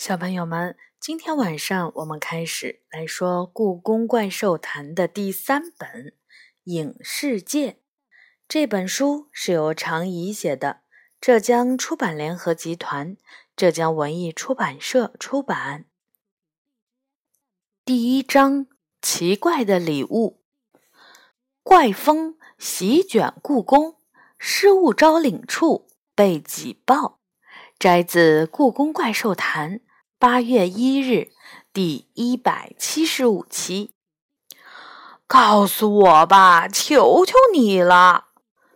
小朋友们，今天晚上我们开始来说《故宫怪兽谈》的第三本《影视界》。这本书是由常怡写的，浙江出版联合集团、浙江文艺出版社出版。第一章：奇怪的礼物。怪风席卷故宫，失物招领处被挤爆。摘自《故宫怪兽谈》。八月一日，第一百七十五期。告诉我吧，求求你了！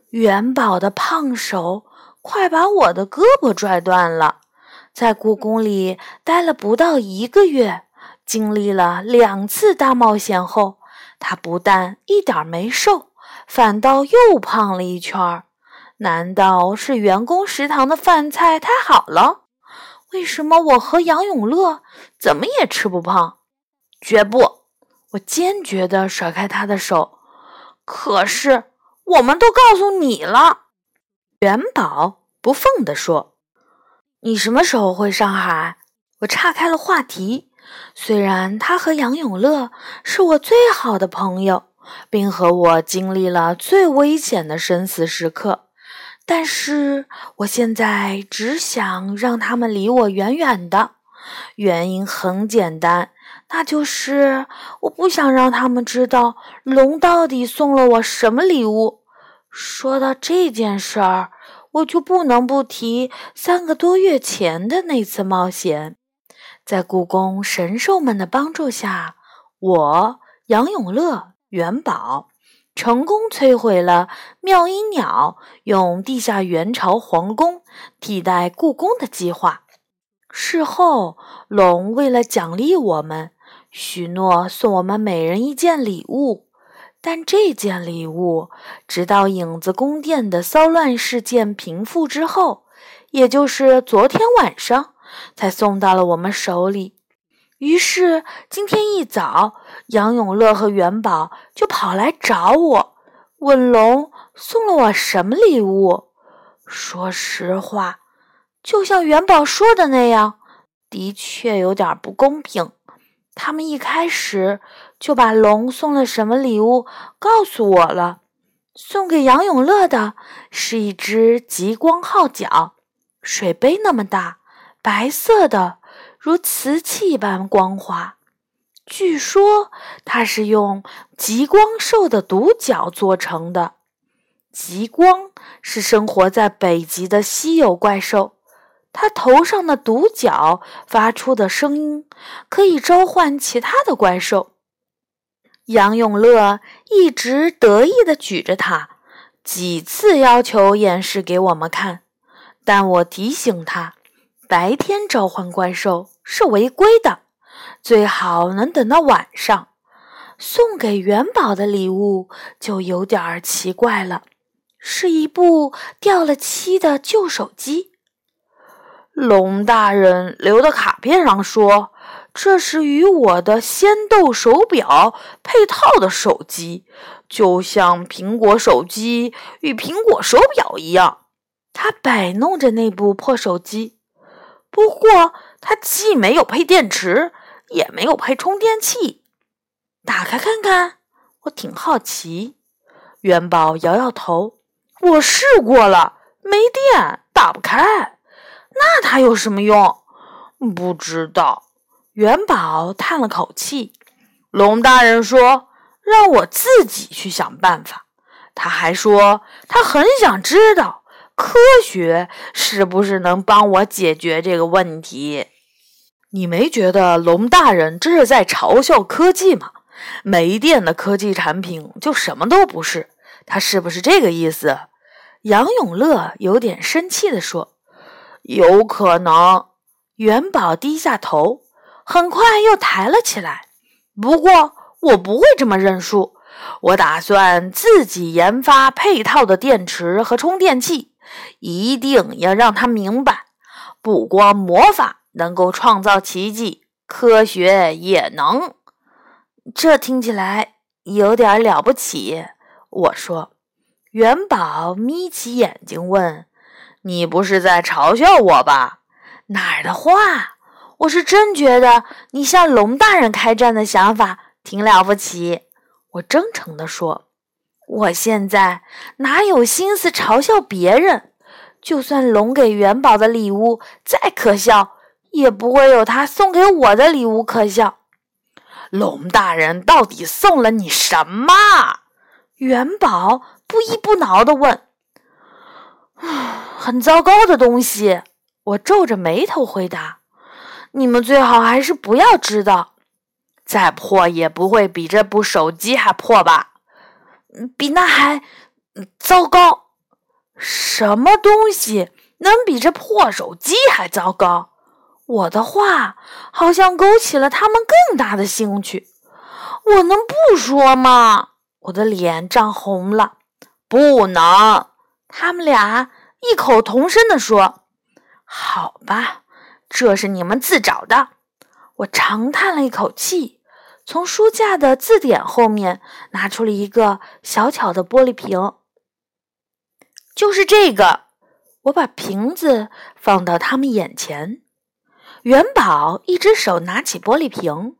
元宝的胖手快把我的胳膊拽断了。在故宫里待了不到一个月，经历了两次大冒险后，他不但一点没瘦，反倒又胖了一圈儿。难道是员工食堂的饭菜太好了？为什么我和杨永乐怎么也吃不胖？绝不！我坚决地甩开他的手。可是我们都告诉你了。元宝不忿地说：“你什么时候回上海？”我岔开了话题。虽然他和杨永乐是我最好的朋友，并和我经历了最危险的生死时刻。但是我现在只想让他们离我远远的，原因很简单，那就是我不想让他们知道龙到底送了我什么礼物。说到这件事儿，我就不能不提三个多月前的那次冒险，在故宫神兽们的帮助下，我杨永乐、元宝。成功摧毁了妙音鸟用地下元朝皇宫替代故宫的计划。事后，龙为了奖励我们，许诺送我们每人一件礼物。但这件礼物，直到影子宫殿的骚乱事件平复之后，也就是昨天晚上，才送到了我们手里。于是今天一早，杨永乐和元宝就跑来找我，问龙送了我什么礼物。说实话，就像元宝说的那样，的确有点不公平。他们一开始就把龙送了什么礼物告诉我了。送给杨永乐的是一只极光号角，水杯那么大，白色的。如瓷器般光滑，据说它是用极光兽的独角做成的。极光是生活在北极的稀有怪兽，它头上的独角发出的声音可以召唤其他的怪兽。杨永乐一直得意地举着它，几次要求演示给我们看，但我提醒他。白天召唤怪兽是违规的，最好能等到晚上。送给元宝的礼物就有点儿奇怪了，是一部掉了漆的旧手机。龙大人留的卡片上说，这是与我的仙豆手表配套的手机，就像苹果手机与苹果手表一样。他摆弄着那部破手机。不过，它既没有配电池，也没有配充电器。打开看看，我挺好奇。元宝摇摇头：“我试过了，没电，打不开。那它有什么用？不知道。”元宝叹了口气。龙大人说：“让我自己去想办法。”他还说：“他很想知道。”科学是不是能帮我解决这个问题？你没觉得龙大人这是在嘲笑科技吗？没电的科技产品就什么都不是，他是不是这个意思？杨永乐有点生气地说：“有可能。”元宝低下头，很快又抬了起来。不过我不会这么认输，我打算自己研发配套的电池和充电器。一定要让他明白，不光魔法能够创造奇迹，科学也能。这听起来有点了不起。我说，元宝眯起眼睛问：“你不是在嘲笑我吧？”哪儿的话！我是真觉得你向龙大人开战的想法挺了不起。我真诚地说：“我现在哪有心思嘲笑别人？就算龙给元宝的礼物再可笑，也不会有他送给我的礼物可笑。”龙大人到底送了你什么？元宝不依不挠地问。“很糟糕的东西。”我皱着眉头回答。“你们最好还是不要知道。再破也不会比这部手机还破吧？比那还糟糕。什么东西能比这破手机还糟糕？”我的话好像勾起了他们更大的兴趣。我能不说吗？我的脸涨红了。不能！他们俩异口同声地说：“好吧，这是你们自找的。”我长叹了一口气，从书架的字典后面拿出了一个小巧的玻璃瓶。就是这个。我把瓶子放到他们眼前。元宝一只手拿起玻璃瓶，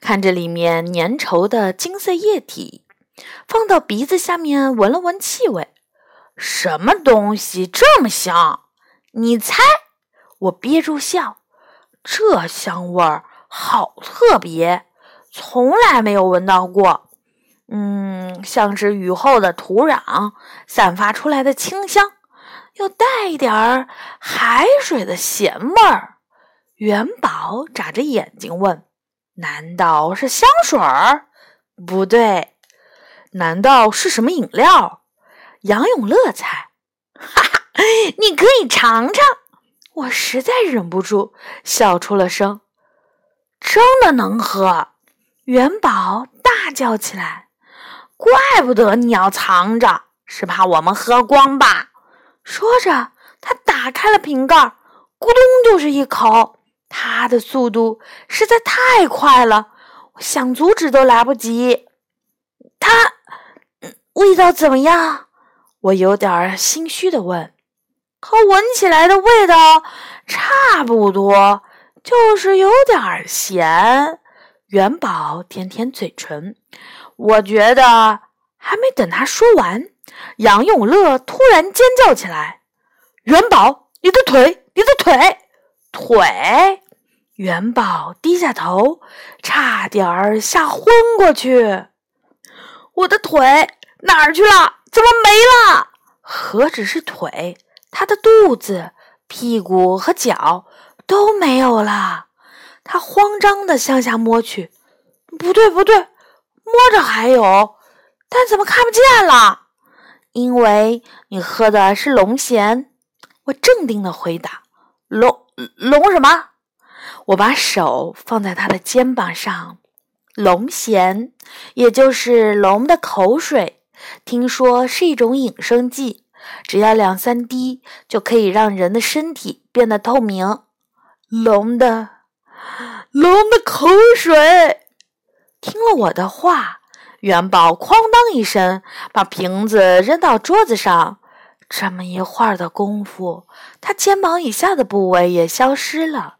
看着里面粘稠的金色液体，放到鼻子下面闻了闻气味，什么东西这么香？你猜？我憋住笑，这香味儿好特别，从来没有闻到过。嗯，像是雨后的土壤散发出来的清香，又带一点儿海水的咸味儿。元宝眨着眼睛问：“难道是香水儿？不对，难道是什么饮料？”杨永乐猜：“哈哈，你可以尝尝。”我实在忍不住笑出了声。真的能喝？元宝大叫起来：“怪不得你要藏着，是怕我们喝光吧？”说着，他打开了瓶盖，咕咚就是一口。他的速度实在太快了，我想阻止都来不及。他味道怎么样？我有点心虚的问。和闻起来的味道差不多，就是有点咸。元宝舔舔嘴唇。我觉得还没等他说完，杨永乐突然尖叫起来：“元宝，你的腿，你的腿，腿！”元宝低下头，差点儿吓昏过去。我的腿哪儿去了？怎么没了？何止是腿，他的肚子、屁股和脚都没有了。他慌张地向下摸去，不对，不对，摸着还有，但怎么看不见了？因为你喝的是龙涎。我镇定地回答：“龙龙什么？”我把手放在他的肩膀上，龙涎，也就是龙的口水，听说是一种隐身剂，只要两三滴就可以让人的身体变得透明。龙的，龙的口水。听了我的话，元宝哐当一声把瓶子扔到桌子上，这么一会儿的功夫，他肩膀以下的部位也消失了。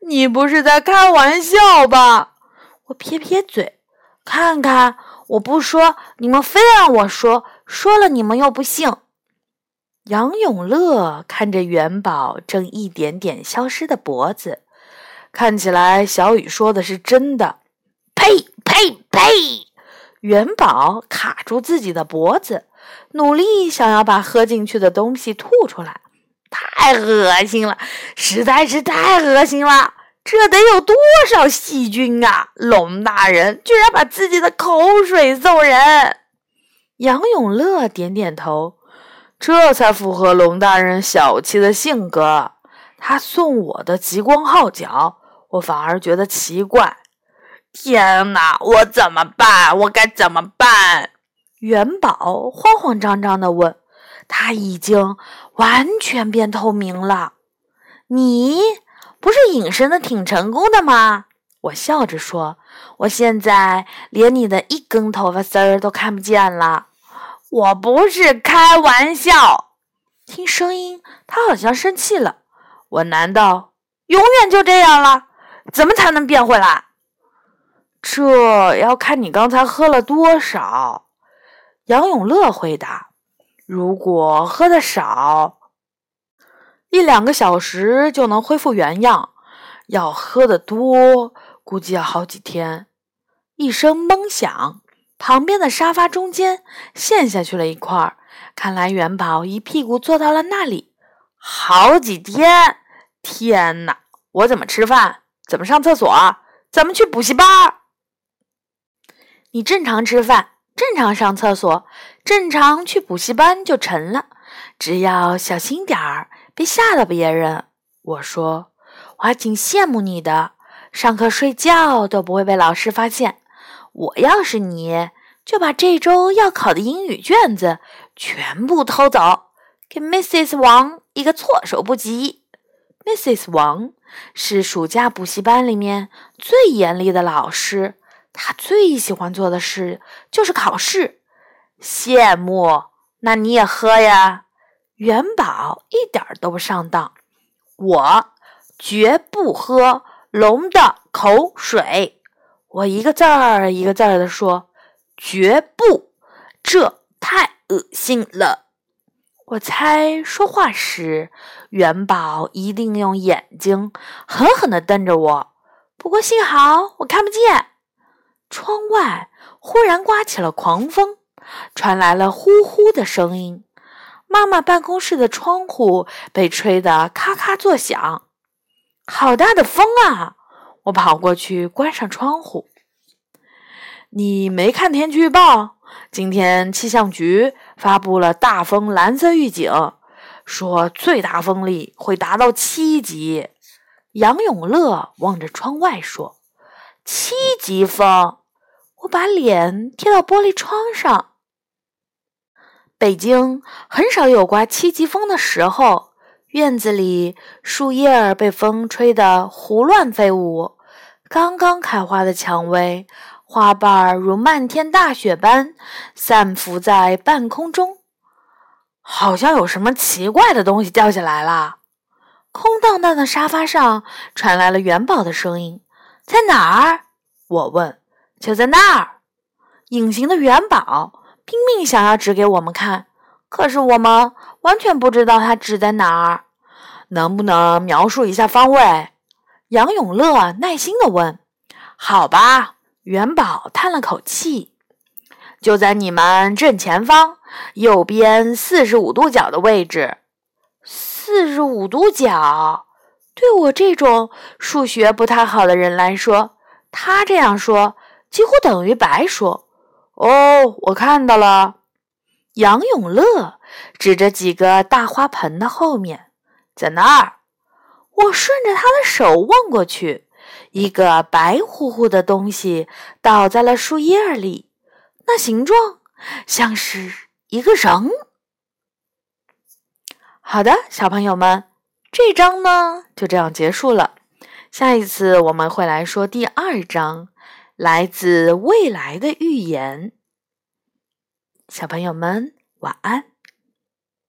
你不是在开玩笑吧？我撇撇嘴，看看，我不说，你们非让我说，说了你们又不信。杨永乐看着元宝正一点点消失的脖子，看起来小雨说的是真的。呸呸呸！元宝卡住自己的脖子，努力想要把喝进去的东西吐出来。太恶心了，实在是太恶心了！这得有多少细菌啊！龙大人居然把自己的口水送人。杨永乐点点头，这才符合龙大人小气的性格。他送我的极光号角，我反而觉得奇怪。天哪，我怎么办？我该怎么办？元宝慌慌张张地问。他已经完全变透明了，你不是隐身的挺成功的吗？我笑着说：“我现在连你的一根头发丝儿都看不见了。”我不是开玩笑。听声音，他好像生气了。我难道永远就这样了？怎么才能变回来？这要看你刚才喝了多少。杨永乐回答：“如果喝的少，一两个小时就能恢复原样；要喝的多，估计要好几天。”一声闷响，旁边的沙发中间陷下去了一块。看来元宝一屁股坐到了那里，好几天。天哪！我怎么吃饭？怎么上厕所？怎么去补习班？你正常吃饭，正常上厕所，正常去补习班就成了。只要小心点儿，别吓到别人。我说，我还挺羡慕你的，上课睡觉都不会被老师发现。我要是你，就把这周要考的英语卷子全部偷走，给 Mrs. 王一个措手不及。Mrs. 王是暑假补习班里面最严厉的老师，他最喜欢做的事就是考试。羡慕？那你也喝呀？元宝一点都不上当，我绝不喝龙的口水。我一个字儿一个字儿的说：“绝不，这太恶心了。”我猜说话时，元宝一定用眼睛狠狠地瞪着我。不过幸好我看不见。窗外忽然刮起了狂风，传来了呼呼的声音。妈妈办公室的窗户被吹得咔咔作响。好大的风啊！我跑过去关上窗户。你没看天气预报？今天气象局发布了大风蓝色预警，说最大风力会达到七级。杨永乐望着窗外说：“七级风！”我把脸贴到玻璃窗上。北京很少有刮七级风的时候，院子里树叶儿被风吹得胡乱飞舞。刚刚开花的蔷薇，花瓣如漫天大雪般散浮在半空中，好像有什么奇怪的东西掉下来了。空荡荡的沙发上传来了元宝的声音：“在哪儿？”我问。“就在那儿。”隐形的元宝拼命想要指给我们看，可是我们完全不知道它指在哪儿。能不能描述一下方位？杨永乐耐心地问：“好吧。”元宝叹了口气：“就在你们正前方，右边四十五度角的位置。四十五度角，对我这种数学不太好的人来说，他这样说几乎等于白说。”哦，我看到了。杨永乐指着几个大花盆的后面，在那儿。我顺着他的手望过去，一个白乎乎的东西倒在了树叶里，那形状像是一个人。好的，小朋友们，这章呢就这样结束了。下一次我们会来说第二章，来自未来的预言。小朋友们，晚安。